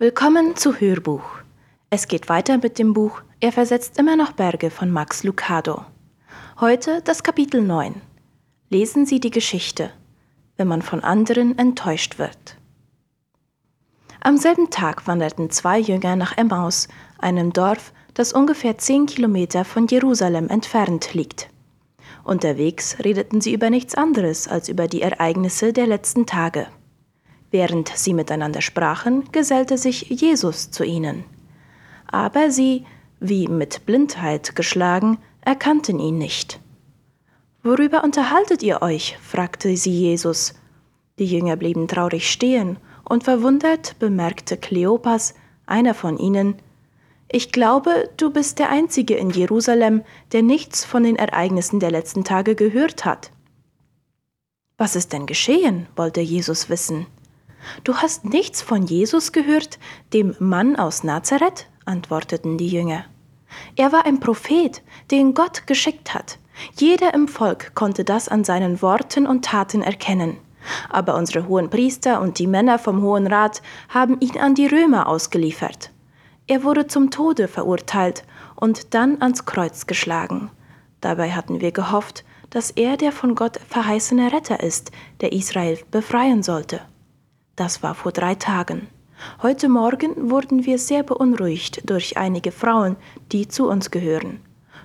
Willkommen zu Hörbuch. Es geht weiter mit dem Buch Er versetzt immer noch Berge von Max Lucado. Heute das Kapitel 9. Lesen Sie die Geschichte, wenn man von anderen enttäuscht wird. Am selben Tag wanderten zwei Jünger nach Emmaus, einem Dorf, das ungefähr zehn Kilometer von Jerusalem entfernt liegt. Unterwegs redeten sie über nichts anderes als über die Ereignisse der letzten Tage. Während sie miteinander sprachen, gesellte sich Jesus zu ihnen. Aber sie, wie mit Blindheit geschlagen, erkannten ihn nicht. Worüber unterhaltet ihr euch? fragte sie Jesus. Die Jünger blieben traurig stehen, und verwundert bemerkte Kleopas, einer von ihnen, ich glaube, du bist der Einzige in Jerusalem, der nichts von den Ereignissen der letzten Tage gehört hat. Was ist denn geschehen? wollte Jesus wissen. Du hast nichts von Jesus gehört, dem Mann aus Nazareth? antworteten die Jünger. Er war ein Prophet, den Gott geschickt hat. Jeder im Volk konnte das an seinen Worten und Taten erkennen. Aber unsere hohen Priester und die Männer vom Hohen Rat haben ihn an die Römer ausgeliefert. Er wurde zum Tode verurteilt und dann ans Kreuz geschlagen. Dabei hatten wir gehofft, dass er der von Gott verheißene Retter ist, der Israel befreien sollte. Das war vor drei Tagen. Heute Morgen wurden wir sehr beunruhigt durch einige Frauen, die zu uns gehören.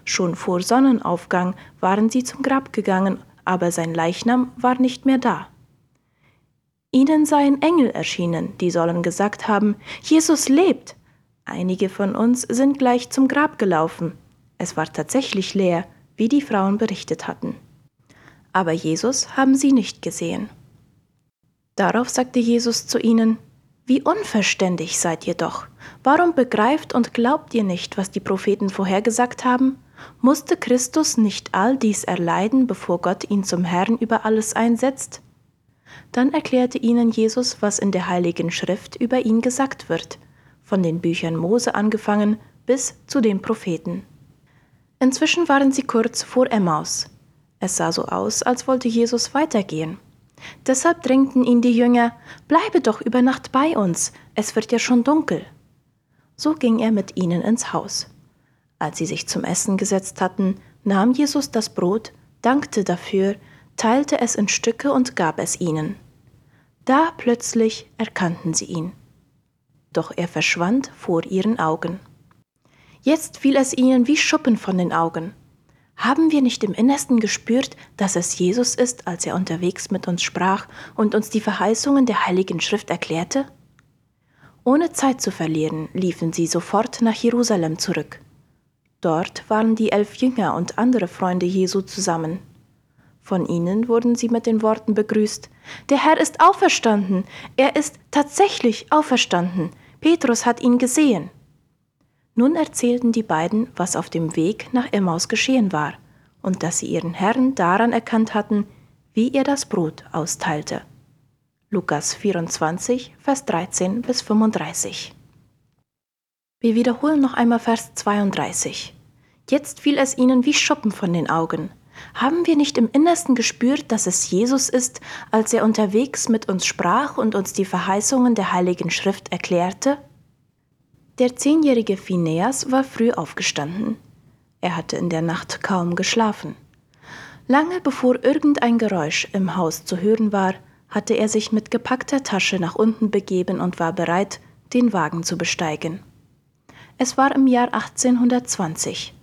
Schon vor Sonnenaufgang waren sie zum Grab gegangen, aber sein Leichnam war nicht mehr da. Ihnen seien Engel erschienen, die sollen gesagt haben, Jesus lebt. Einige von uns sind gleich zum Grab gelaufen. Es war tatsächlich leer, wie die Frauen berichtet hatten. Aber Jesus haben sie nicht gesehen. Darauf sagte Jesus zu ihnen, Wie unverständig seid ihr doch. Warum begreift und glaubt ihr nicht, was die Propheten vorhergesagt haben? Musste Christus nicht all dies erleiden, bevor Gott ihn zum Herrn über alles einsetzt? Dann erklärte ihnen Jesus, was in der heiligen Schrift über ihn gesagt wird, von den Büchern Mose angefangen bis zu den Propheten. Inzwischen waren sie kurz vor Emmaus. Es sah so aus, als wollte Jesus weitergehen. Deshalb drängten ihn die Jünger, bleibe doch über Nacht bei uns, es wird ja schon dunkel. So ging er mit ihnen ins Haus. Als sie sich zum Essen gesetzt hatten, nahm Jesus das Brot, dankte dafür, teilte es in Stücke und gab es ihnen. Da plötzlich erkannten sie ihn. Doch er verschwand vor ihren Augen. Jetzt fiel es ihnen wie Schuppen von den Augen. Haben wir nicht im Innersten gespürt, dass es Jesus ist, als er unterwegs mit uns sprach und uns die Verheißungen der Heiligen Schrift erklärte? Ohne Zeit zu verlieren, liefen sie sofort nach Jerusalem zurück. Dort waren die elf Jünger und andere Freunde Jesu zusammen. Von ihnen wurden sie mit den Worten begrüßt, Der Herr ist auferstanden, er ist tatsächlich auferstanden, Petrus hat ihn gesehen. Nun erzählten die beiden, was auf dem Weg nach Emmaus geschehen war und dass sie ihren Herrn daran erkannt hatten, wie er das Brot austeilte. Lukas 24, Vers 13 bis 35. Wir wiederholen noch einmal Vers 32. Jetzt fiel es ihnen wie Schuppen von den Augen. Haben wir nicht im Innersten gespürt, dass es Jesus ist, als er unterwegs mit uns sprach und uns die Verheißungen der Heiligen Schrift erklärte? Der zehnjährige Phineas war früh aufgestanden. Er hatte in der Nacht kaum geschlafen. Lange bevor irgendein Geräusch im Haus zu hören war, hatte er sich mit gepackter Tasche nach unten begeben und war bereit, den Wagen zu besteigen. Es war im Jahr 1820.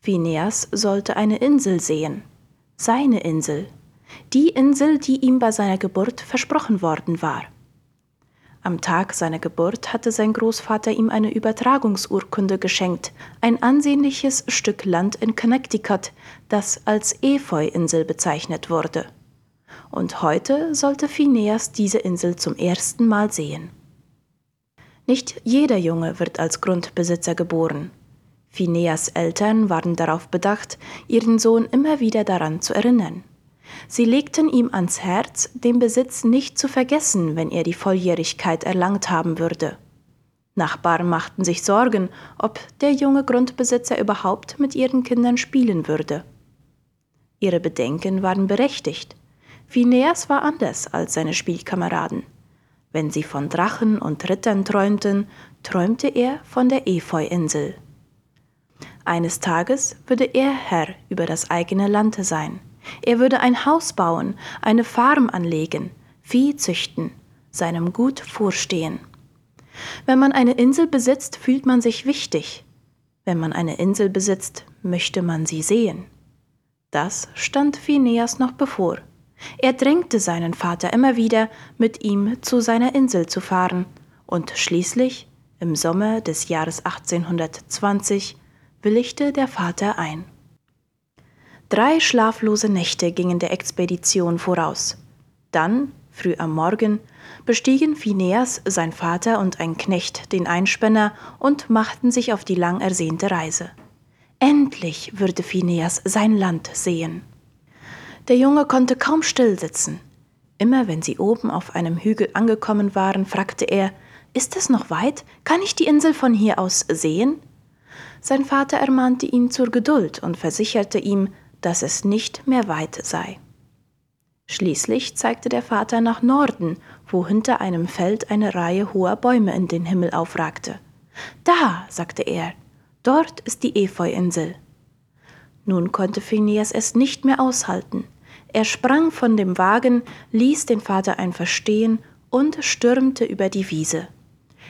Phineas sollte eine Insel sehen. Seine Insel. Die Insel, die ihm bei seiner Geburt versprochen worden war. Am Tag seiner Geburt hatte sein Großvater ihm eine Übertragungsurkunde geschenkt, ein ansehnliches Stück Land in Connecticut, das als Efeu-Insel bezeichnet wurde. Und heute sollte Phineas diese Insel zum ersten Mal sehen. Nicht jeder Junge wird als Grundbesitzer geboren. Phineas Eltern waren darauf bedacht, ihren Sohn immer wieder daran zu erinnern. Sie legten ihm ans Herz, den Besitz nicht zu vergessen, wenn er die Volljährigkeit erlangt haben würde. Nachbarn machten sich Sorgen, ob der junge Grundbesitzer überhaupt mit ihren Kindern spielen würde. Ihre Bedenken waren berechtigt. Phineas war anders als seine Spielkameraden. Wenn sie von Drachen und Rittern träumten, träumte er von der Efeu-Insel. Eines Tages würde er Herr über das eigene Land sein. Er würde ein Haus bauen, eine Farm anlegen, Vieh züchten, seinem Gut vorstehen. Wenn man eine Insel besitzt, fühlt man sich wichtig. Wenn man eine Insel besitzt, möchte man sie sehen. Das stand Phineas noch bevor. Er drängte seinen Vater immer wieder, mit ihm zu seiner Insel zu fahren, und schließlich, im Sommer des Jahres 1820, willigte der Vater ein. Drei schlaflose Nächte gingen der Expedition voraus. Dann, früh am Morgen, bestiegen Phineas, sein Vater und ein Knecht den Einspänner und machten sich auf die lang ersehnte Reise. Endlich würde Phineas sein Land sehen. Der Junge konnte kaum still sitzen. Immer wenn sie oben auf einem Hügel angekommen waren, fragte er, ist es noch weit? Kann ich die Insel von hier aus sehen? Sein Vater ermahnte ihn zur Geduld und versicherte ihm, dass es nicht mehr weit sei. Schließlich zeigte der Vater nach Norden, wo hinter einem Feld eine Reihe hoher Bäume in den Himmel aufragte. Da, sagte er, dort ist die Efeu-Insel. Nun konnte Phineas es nicht mehr aushalten. Er sprang von dem Wagen, ließ den Vater einfach stehen und stürmte über die Wiese.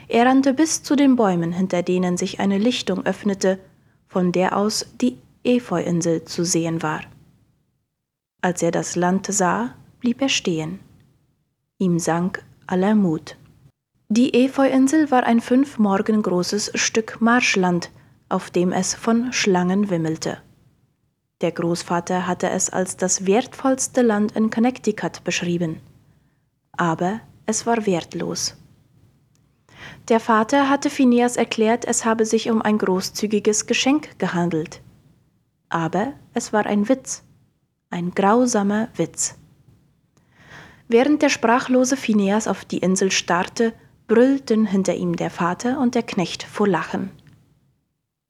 Er rannte bis zu den Bäumen, hinter denen sich eine Lichtung öffnete, von der aus die Efeu-Insel zu sehen war. Als er das Land sah, blieb er stehen. Ihm sank aller Mut. Die Efeu-Insel war ein fünf Morgen großes Stück Marschland, auf dem es von Schlangen wimmelte. Der Großvater hatte es als das wertvollste Land in Connecticut beschrieben. Aber es war wertlos. Der Vater hatte Phineas erklärt, es habe sich um ein großzügiges Geschenk gehandelt. Aber es war ein Witz ein grausamer Witz. Während der sprachlose Phineas auf die Insel starrte, brüllten hinter ihm der Vater und der Knecht vor Lachen.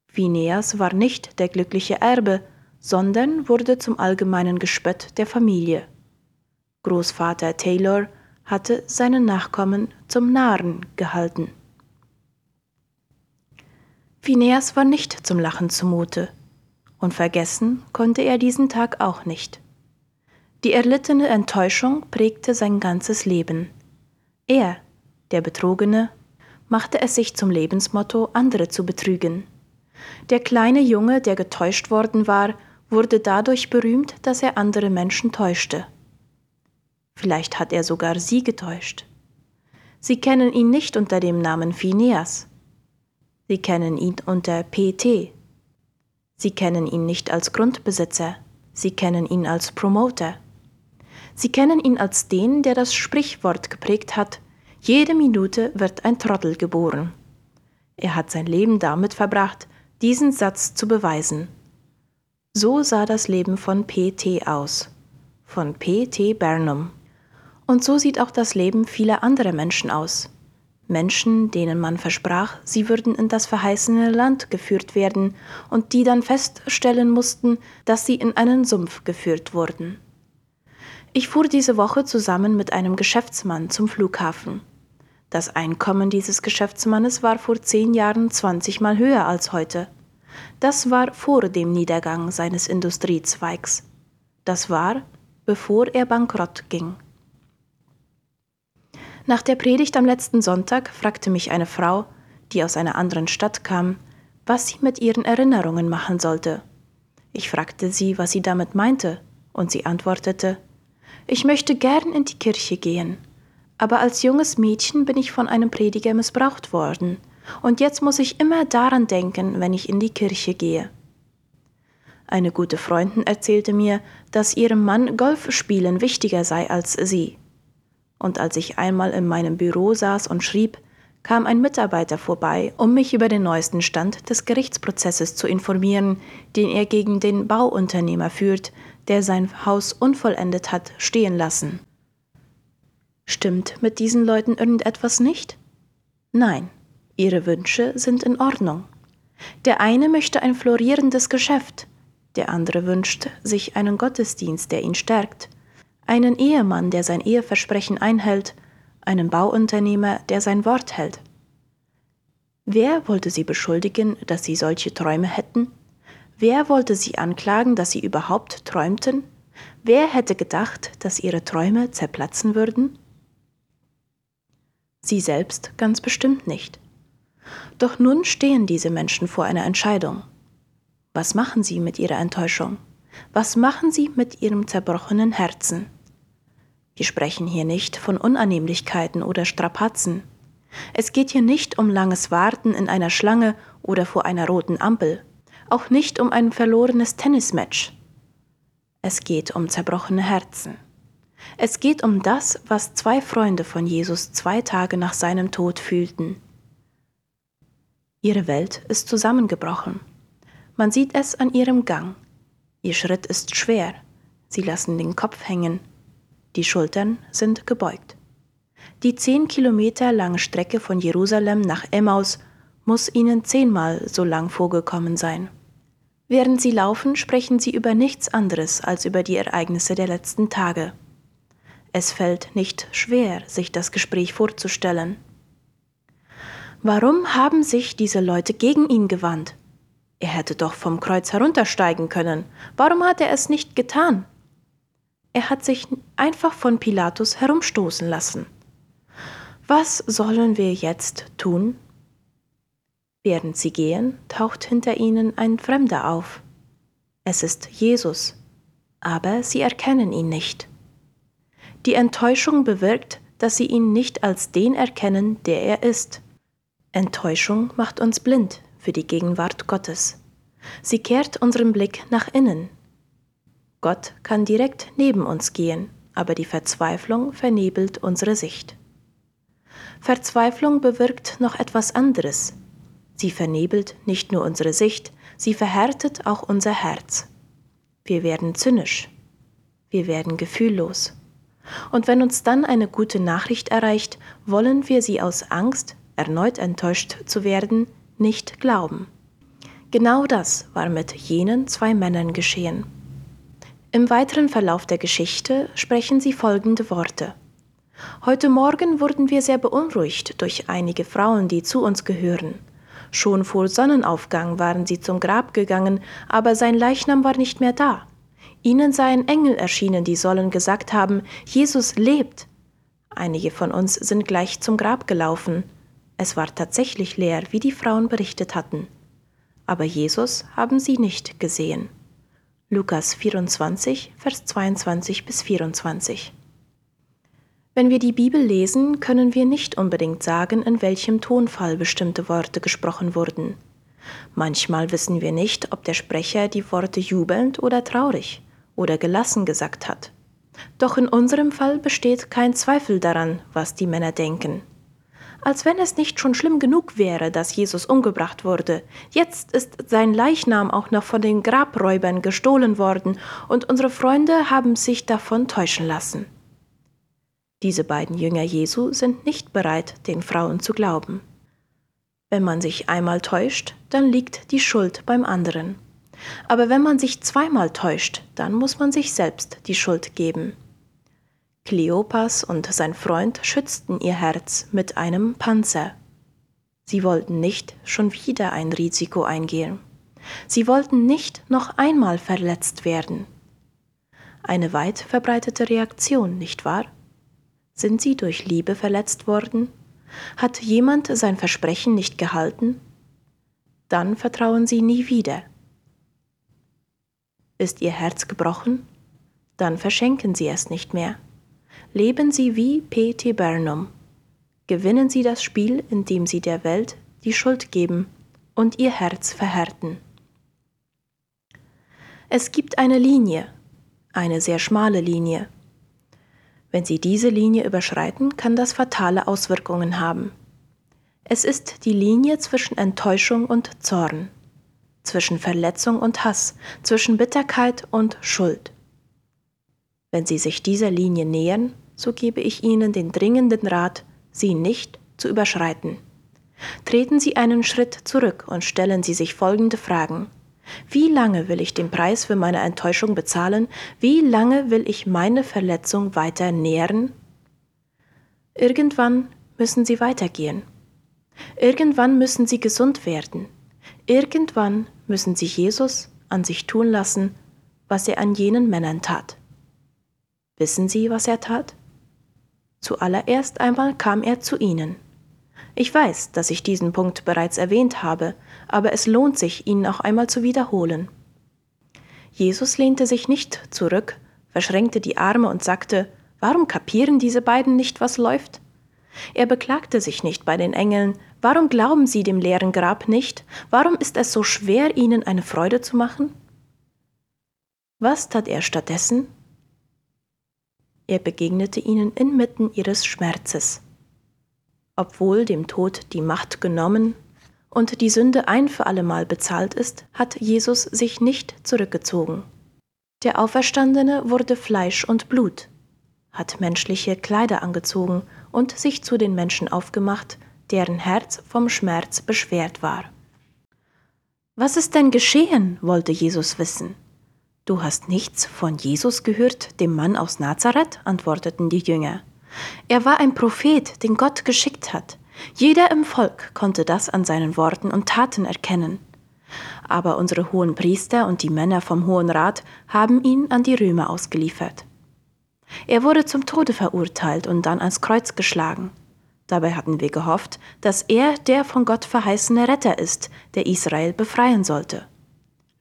Phineas war nicht der glückliche Erbe, sondern wurde zum allgemeinen Gespött der Familie. Großvater Taylor hatte seinen Nachkommen zum Narren gehalten. Phineas war nicht zum Lachen zumute und vergessen konnte er diesen Tag auch nicht. Die erlittene Enttäuschung prägte sein ganzes Leben. Er, der Betrogene, machte es sich zum Lebensmotto, andere zu betrügen. Der kleine Junge, der getäuscht worden war, wurde dadurch berühmt, dass er andere Menschen täuschte. Vielleicht hat er sogar sie getäuscht. Sie kennen ihn nicht unter dem Namen Phineas. Sie kennen ihn unter PT, Sie kennen ihn nicht als Grundbesitzer, Sie kennen ihn als Promoter. Sie kennen ihn als den, der das Sprichwort geprägt hat, jede Minute wird ein Trottel geboren. Er hat sein Leben damit verbracht, diesen Satz zu beweisen. So sah das Leben von P.T. aus, von P.T. Burnham. Und so sieht auch das Leben vieler anderer Menschen aus. Menschen, denen man versprach, sie würden in das verheißene Land geführt werden und die dann feststellen mussten, dass sie in einen Sumpf geführt wurden. Ich fuhr diese Woche zusammen mit einem Geschäftsmann zum Flughafen. Das Einkommen dieses Geschäftsmannes war vor zehn Jahren 20 Mal höher als heute. Das war vor dem Niedergang seines Industriezweigs. Das war, bevor er bankrott ging. Nach der Predigt am letzten Sonntag fragte mich eine Frau, die aus einer anderen Stadt kam, was sie mit ihren Erinnerungen machen sollte. Ich fragte sie, was sie damit meinte, und sie antwortete, ich möchte gern in die Kirche gehen, aber als junges Mädchen bin ich von einem Prediger missbraucht worden, und jetzt muss ich immer daran denken, wenn ich in die Kirche gehe. Eine gute Freundin erzählte mir, dass ihrem Mann Golfspielen wichtiger sei als sie und als ich einmal in meinem Büro saß und schrieb, kam ein Mitarbeiter vorbei, um mich über den neuesten Stand des Gerichtsprozesses zu informieren, den er gegen den Bauunternehmer führt, der sein Haus unvollendet hat stehen lassen. Stimmt mit diesen Leuten irgendetwas nicht? Nein, ihre Wünsche sind in Ordnung. Der eine möchte ein florierendes Geschäft, der andere wünscht sich einen Gottesdienst, der ihn stärkt, einen Ehemann, der sein Eheversprechen einhält, einen Bauunternehmer, der sein Wort hält. Wer wollte sie beschuldigen, dass sie solche Träume hätten? Wer wollte sie anklagen, dass sie überhaupt träumten? Wer hätte gedacht, dass ihre Träume zerplatzen würden? Sie selbst ganz bestimmt nicht. Doch nun stehen diese Menschen vor einer Entscheidung. Was machen sie mit ihrer Enttäuschung? Was machen sie mit ihrem zerbrochenen Herzen? Wir sprechen hier nicht von Unannehmlichkeiten oder Strapazen. Es geht hier nicht um langes Warten in einer Schlange oder vor einer roten Ampel, auch nicht um ein verlorenes Tennismatch. Es geht um zerbrochene Herzen. Es geht um das, was zwei Freunde von Jesus zwei Tage nach seinem Tod fühlten. Ihre Welt ist zusammengebrochen. Man sieht es an ihrem Gang. Ihr Schritt ist schwer. Sie lassen den Kopf hängen. Die Schultern sind gebeugt. Die zehn Kilometer lange Strecke von Jerusalem nach Emmaus muss ihnen zehnmal so lang vorgekommen sein. Während sie laufen, sprechen sie über nichts anderes als über die Ereignisse der letzten Tage. Es fällt nicht schwer, sich das Gespräch vorzustellen. Warum haben sich diese Leute gegen ihn gewandt? Er hätte doch vom Kreuz heruntersteigen können. Warum hat er es nicht getan? Er hat sich einfach von Pilatus herumstoßen lassen. Was sollen wir jetzt tun? Während sie gehen, taucht hinter ihnen ein Fremder auf. Es ist Jesus, aber sie erkennen ihn nicht. Die Enttäuschung bewirkt, dass sie ihn nicht als den erkennen, der er ist. Enttäuschung macht uns blind für die Gegenwart Gottes. Sie kehrt unseren Blick nach innen. Gott kann direkt neben uns gehen, aber die Verzweiflung vernebelt unsere Sicht. Verzweiflung bewirkt noch etwas anderes. Sie vernebelt nicht nur unsere Sicht, sie verhärtet auch unser Herz. Wir werden zynisch. Wir werden gefühllos. Und wenn uns dann eine gute Nachricht erreicht, wollen wir sie aus Angst, erneut enttäuscht zu werden, nicht glauben. Genau das war mit jenen zwei Männern geschehen. Im weiteren Verlauf der Geschichte sprechen sie folgende Worte. Heute Morgen wurden wir sehr beunruhigt durch einige Frauen, die zu uns gehören. Schon vor Sonnenaufgang waren sie zum Grab gegangen, aber sein Leichnam war nicht mehr da. Ihnen seien Engel erschienen, die sollen gesagt haben, Jesus lebt. Einige von uns sind gleich zum Grab gelaufen. Es war tatsächlich leer, wie die Frauen berichtet hatten. Aber Jesus haben sie nicht gesehen. Lukas 24, Vers 22 bis 24. Wenn wir die Bibel lesen, können wir nicht unbedingt sagen, in welchem Tonfall bestimmte Worte gesprochen wurden. Manchmal wissen wir nicht, ob der Sprecher die Worte jubelnd oder traurig oder gelassen gesagt hat. Doch in unserem Fall besteht kein Zweifel daran, was die Männer denken. Als wenn es nicht schon schlimm genug wäre, dass Jesus umgebracht wurde. Jetzt ist sein Leichnam auch noch von den Grabräubern gestohlen worden und unsere Freunde haben sich davon täuschen lassen. Diese beiden Jünger Jesu sind nicht bereit, den Frauen zu glauben. Wenn man sich einmal täuscht, dann liegt die Schuld beim anderen. Aber wenn man sich zweimal täuscht, dann muss man sich selbst die Schuld geben. Kleopas und sein Freund schützten ihr Herz mit einem Panzer. Sie wollten nicht schon wieder ein Risiko eingehen. Sie wollten nicht noch einmal verletzt werden. Eine weit verbreitete Reaktion, nicht wahr? Sind sie durch Liebe verletzt worden? Hat jemand sein Versprechen nicht gehalten? Dann vertrauen sie nie wieder. Ist ihr Herz gebrochen? Dann verschenken sie es nicht mehr. Leben sie wie P.T. Burnham. Gewinnen sie das Spiel, indem sie der Welt die Schuld geben und ihr Herz verhärten. Es gibt eine Linie, eine sehr schmale Linie, wenn Sie diese Linie überschreiten, kann das fatale Auswirkungen haben. Es ist die Linie zwischen Enttäuschung und Zorn, zwischen Verletzung und Hass, zwischen Bitterkeit und Schuld. Wenn Sie sich dieser Linie nähern, so gebe ich Ihnen den dringenden Rat, sie nicht zu überschreiten. Treten Sie einen Schritt zurück und stellen Sie sich folgende Fragen. Wie lange will ich den Preis für meine Enttäuschung bezahlen? Wie lange will ich meine Verletzung weiter nähren? Irgendwann müssen sie weitergehen. Irgendwann müssen sie gesund werden. Irgendwann müssen sie Jesus an sich tun lassen, was er an jenen Männern tat. Wissen Sie, was er tat? Zuallererst einmal kam er zu ihnen. Ich weiß, dass ich diesen Punkt bereits erwähnt habe, aber es lohnt sich, ihn noch einmal zu wiederholen. Jesus lehnte sich nicht zurück, verschränkte die Arme und sagte, Warum kapieren diese beiden nicht, was läuft? Er beklagte sich nicht bei den Engeln, warum glauben sie dem leeren Grab nicht, warum ist es so schwer, ihnen eine Freude zu machen? Was tat er stattdessen? Er begegnete ihnen inmitten ihres Schmerzes. Obwohl dem Tod die Macht genommen und die Sünde ein für allemal bezahlt ist, hat Jesus sich nicht zurückgezogen. Der Auferstandene wurde Fleisch und Blut, hat menschliche Kleider angezogen und sich zu den Menschen aufgemacht, deren Herz vom Schmerz beschwert war. Was ist denn geschehen? wollte Jesus wissen. Du hast nichts von Jesus gehört, dem Mann aus Nazareth? antworteten die Jünger. Er war ein Prophet, den Gott geschickt hat. Jeder im Volk konnte das an seinen Worten und Taten erkennen. Aber unsere hohen Priester und die Männer vom Hohen Rat haben ihn an die Römer ausgeliefert. Er wurde zum Tode verurteilt und dann ans Kreuz geschlagen. Dabei hatten wir gehofft, dass er der von Gott verheißene Retter ist, der Israel befreien sollte.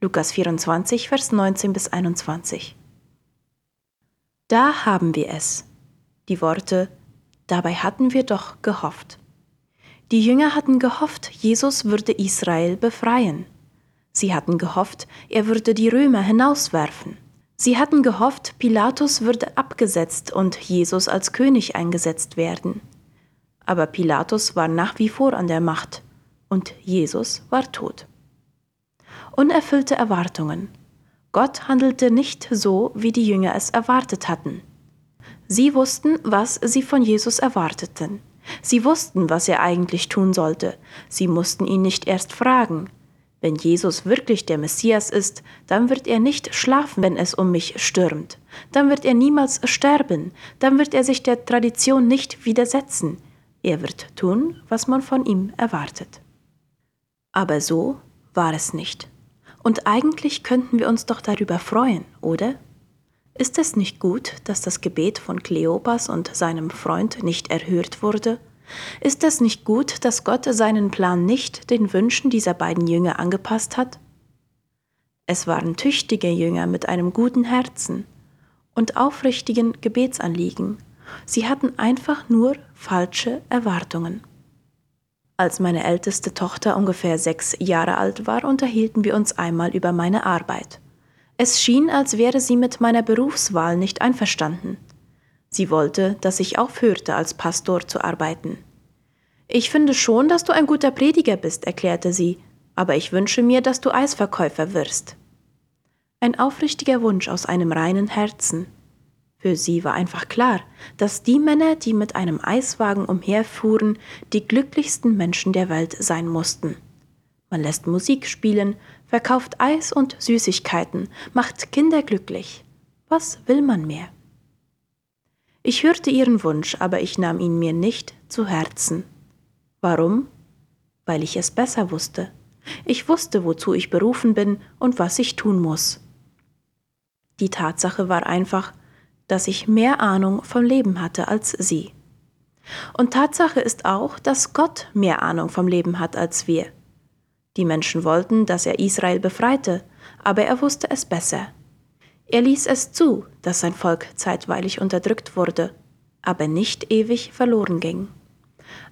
Lukas 24, Vers 19 bis 21. Da haben wir es. Die Worte, dabei hatten wir doch gehofft. Die Jünger hatten gehofft, Jesus würde Israel befreien. Sie hatten gehofft, er würde die Römer hinauswerfen. Sie hatten gehofft, Pilatus würde abgesetzt und Jesus als König eingesetzt werden. Aber Pilatus war nach wie vor an der Macht und Jesus war tot. Unerfüllte Erwartungen. Gott handelte nicht so, wie die Jünger es erwartet hatten. Sie wussten, was sie von Jesus erwarteten. Sie wussten, was er eigentlich tun sollte. Sie mussten ihn nicht erst fragen. Wenn Jesus wirklich der Messias ist, dann wird er nicht schlafen, wenn es um mich stürmt. Dann wird er niemals sterben. Dann wird er sich der Tradition nicht widersetzen. Er wird tun, was man von ihm erwartet. Aber so war es nicht. Und eigentlich könnten wir uns doch darüber freuen, oder? Ist es nicht gut, dass das Gebet von Kleopas und seinem Freund nicht erhört wurde? Ist es nicht gut, dass Gott seinen Plan nicht den Wünschen dieser beiden Jünger angepasst hat? Es waren tüchtige Jünger mit einem guten Herzen und aufrichtigen Gebetsanliegen. Sie hatten einfach nur falsche Erwartungen. Als meine älteste Tochter ungefähr sechs Jahre alt war, unterhielten wir uns einmal über meine Arbeit. Es schien, als wäre sie mit meiner Berufswahl nicht einverstanden. Sie wollte, dass ich aufhörte, als Pastor zu arbeiten. Ich finde schon, dass du ein guter Prediger bist, erklärte sie, aber ich wünsche mir, dass du Eisverkäufer wirst. Ein aufrichtiger Wunsch aus einem reinen Herzen. Für sie war einfach klar, dass die Männer, die mit einem Eiswagen umherfuhren, die glücklichsten Menschen der Welt sein mussten. Man lässt Musik spielen, verkauft Eis und Süßigkeiten, macht Kinder glücklich. Was will man mehr? Ich hörte ihren Wunsch, aber ich nahm ihn mir nicht zu Herzen. Warum? Weil ich es besser wusste. Ich wusste, wozu ich berufen bin und was ich tun muss. Die Tatsache war einfach, dass ich mehr Ahnung vom Leben hatte als sie. Und Tatsache ist auch, dass Gott mehr Ahnung vom Leben hat als wir. Die Menschen wollten, dass er Israel befreite, aber er wusste es besser. Er ließ es zu, dass sein Volk zeitweilig unterdrückt wurde, aber nicht ewig verloren ging.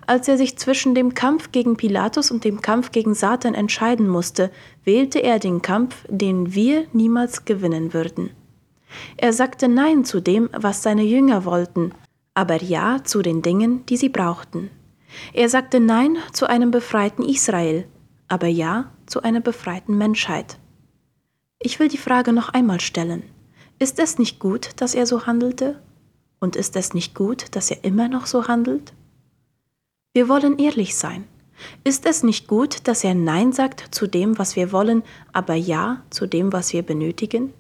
Als er sich zwischen dem Kampf gegen Pilatus und dem Kampf gegen Satan entscheiden musste, wählte er den Kampf, den wir niemals gewinnen würden. Er sagte Nein zu dem, was seine Jünger wollten, aber Ja zu den Dingen, die sie brauchten. Er sagte Nein zu einem befreiten Israel, aber Ja zu einer befreiten Menschheit. Ich will die Frage noch einmal stellen. Ist es nicht gut, dass er so handelte? Und ist es nicht gut, dass er immer noch so handelt? Wir wollen ehrlich sein. Ist es nicht gut, dass er Nein sagt zu dem, was wir wollen, aber Ja zu dem, was wir benötigen?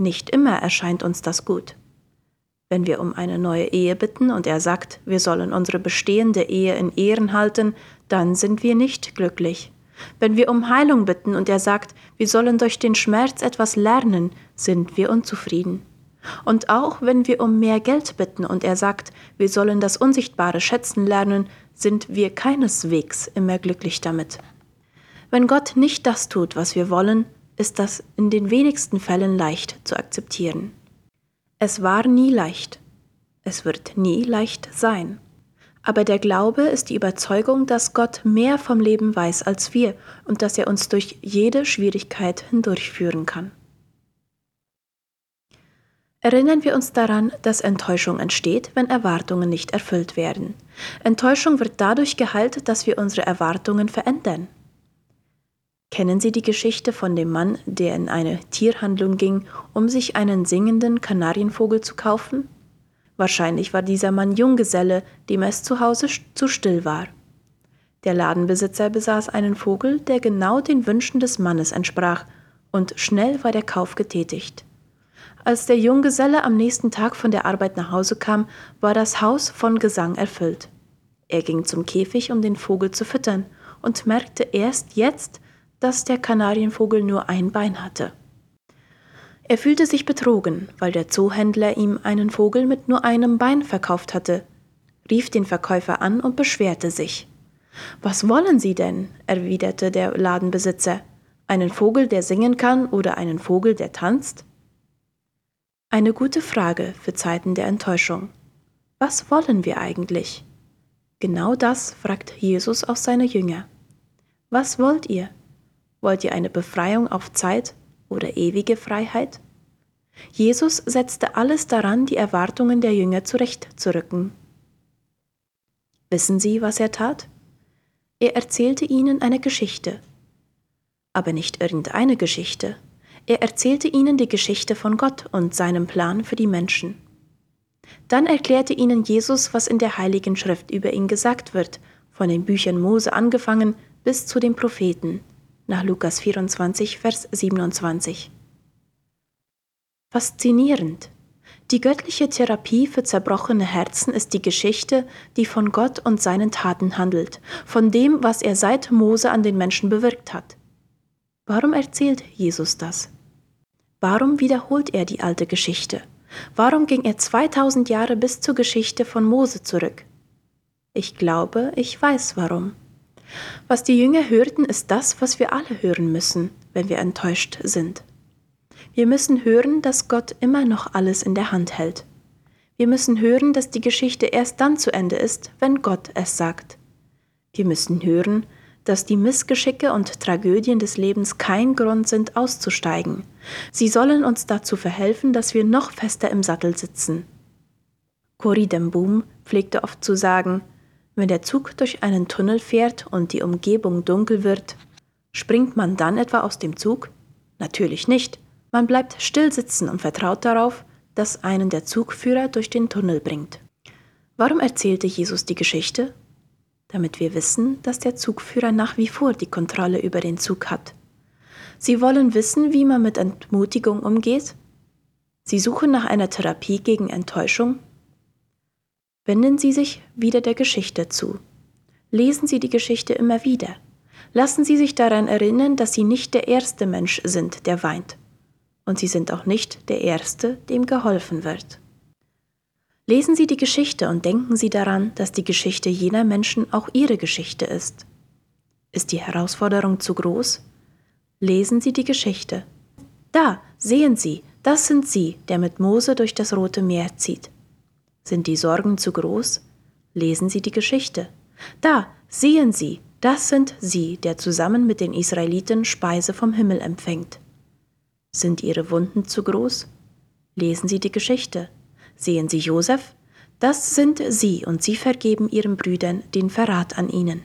Nicht immer erscheint uns das gut. Wenn wir um eine neue Ehe bitten und er sagt, wir sollen unsere bestehende Ehe in Ehren halten, dann sind wir nicht glücklich. Wenn wir um Heilung bitten und er sagt, wir sollen durch den Schmerz etwas lernen, sind wir unzufrieden. Und auch wenn wir um mehr Geld bitten und er sagt, wir sollen das Unsichtbare schätzen lernen, sind wir keineswegs immer glücklich damit. Wenn Gott nicht das tut, was wir wollen, ist das in den wenigsten Fällen leicht zu akzeptieren. Es war nie leicht. Es wird nie leicht sein. Aber der Glaube ist die Überzeugung, dass Gott mehr vom Leben weiß als wir und dass er uns durch jede Schwierigkeit hindurchführen kann. Erinnern wir uns daran, dass Enttäuschung entsteht, wenn Erwartungen nicht erfüllt werden. Enttäuschung wird dadurch geheilt, dass wir unsere Erwartungen verändern. Kennen Sie die Geschichte von dem Mann, der in eine Tierhandlung ging, um sich einen singenden Kanarienvogel zu kaufen? Wahrscheinlich war dieser Mann Junggeselle, dem es zu Hause zu still war. Der Ladenbesitzer besaß einen Vogel, der genau den Wünschen des Mannes entsprach, und schnell war der Kauf getätigt. Als der Junggeselle am nächsten Tag von der Arbeit nach Hause kam, war das Haus von Gesang erfüllt. Er ging zum Käfig, um den Vogel zu füttern, und merkte erst jetzt, dass der Kanarienvogel nur ein Bein hatte. Er fühlte sich betrogen, weil der Zoohändler ihm einen Vogel mit nur einem Bein verkauft hatte, rief den Verkäufer an und beschwerte sich. Was wollen Sie denn? erwiderte der Ladenbesitzer. Einen Vogel, der singen kann oder einen Vogel, der tanzt? Eine gute Frage für Zeiten der Enttäuschung. Was wollen wir eigentlich? Genau das fragt Jesus auch seine Jünger. Was wollt ihr? Wollt ihr eine Befreiung auf Zeit oder ewige Freiheit? Jesus setzte alles daran, die Erwartungen der Jünger zurechtzurücken. Wissen Sie, was er tat? Er erzählte ihnen eine Geschichte. Aber nicht irgendeine Geschichte, er erzählte ihnen die Geschichte von Gott und seinem Plan für die Menschen. Dann erklärte ihnen Jesus, was in der Heiligen Schrift über ihn gesagt wird, von den Büchern Mose angefangen bis zu den Propheten, nach Lukas 24, Vers 27. Faszinierend. Die göttliche Therapie für zerbrochene Herzen ist die Geschichte, die von Gott und seinen Taten handelt, von dem, was er seit Mose an den Menschen bewirkt hat. Warum erzählt Jesus das? Warum wiederholt er die alte Geschichte? Warum ging er 2000 Jahre bis zur Geschichte von Mose zurück? Ich glaube, ich weiß warum. Was die Jünger hörten, ist das, was wir alle hören müssen, wenn wir enttäuscht sind. Wir müssen hören, dass Gott immer noch alles in der Hand hält. Wir müssen hören, dass die Geschichte erst dann zu Ende ist, wenn Gott es sagt. Wir müssen hören, dass die Missgeschicke und Tragödien des Lebens kein Grund sind, auszusteigen. Sie sollen uns dazu verhelfen, dass wir noch fester im Sattel sitzen. Cory Boom pflegte oft zu sagen, wenn der Zug durch einen Tunnel fährt und die Umgebung dunkel wird, springt man dann etwa aus dem Zug? Natürlich nicht. Man bleibt still sitzen und vertraut darauf, dass einen der Zugführer durch den Tunnel bringt. Warum erzählte Jesus die Geschichte? damit wir wissen, dass der Zugführer nach wie vor die Kontrolle über den Zug hat. Sie wollen wissen, wie man mit Entmutigung umgeht? Sie suchen nach einer Therapie gegen Enttäuschung? Wenden Sie sich wieder der Geschichte zu. Lesen Sie die Geschichte immer wieder. Lassen Sie sich daran erinnern, dass Sie nicht der erste Mensch sind, der weint. Und Sie sind auch nicht der Erste, dem geholfen wird. Lesen Sie die Geschichte und denken Sie daran, dass die Geschichte jener Menschen auch Ihre Geschichte ist. Ist die Herausforderung zu groß? Lesen Sie die Geschichte. Da, sehen Sie, das sind Sie, der mit Mose durch das Rote Meer zieht. Sind die Sorgen zu groß? Lesen Sie die Geschichte. Da, sehen Sie, das sind Sie, der zusammen mit den Israeliten Speise vom Himmel empfängt. Sind Ihre Wunden zu groß? Lesen Sie die Geschichte. Sehen Sie Josef? Das sind Sie und Sie vergeben Ihren Brüdern den Verrat an ihnen.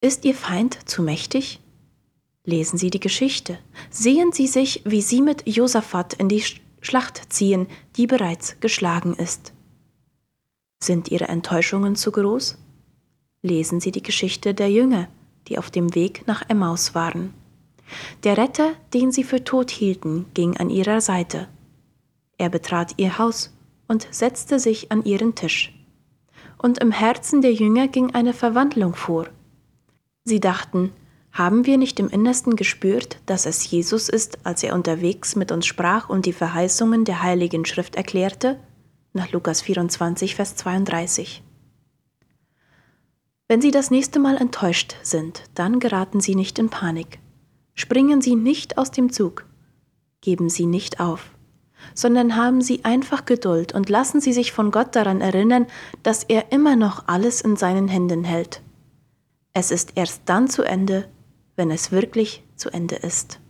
Ist Ihr Feind zu mächtig? Lesen Sie die Geschichte. Sehen Sie sich, wie Sie mit Josaphat in die Schlacht ziehen, die bereits geschlagen ist. Sind Ihre Enttäuschungen zu groß? Lesen Sie die Geschichte der Jünger, die auf dem Weg nach Emmaus waren. Der Retter, den sie für tot hielten, ging an ihrer Seite. Er betrat ihr Haus und setzte sich an ihren Tisch. Und im Herzen der Jünger ging eine Verwandlung vor. Sie dachten, haben wir nicht im Innersten gespürt, dass es Jesus ist, als er unterwegs mit uns sprach und die Verheißungen der Heiligen Schrift erklärte? Nach Lukas 24, Vers 32. Wenn Sie das nächste Mal enttäuscht sind, dann geraten Sie nicht in Panik. Springen Sie nicht aus dem Zug. Geben Sie nicht auf, sondern haben Sie einfach Geduld und lassen Sie sich von Gott daran erinnern, dass er immer noch alles in seinen Händen hält. Es ist erst dann zu Ende, wenn es wirklich zu Ende ist.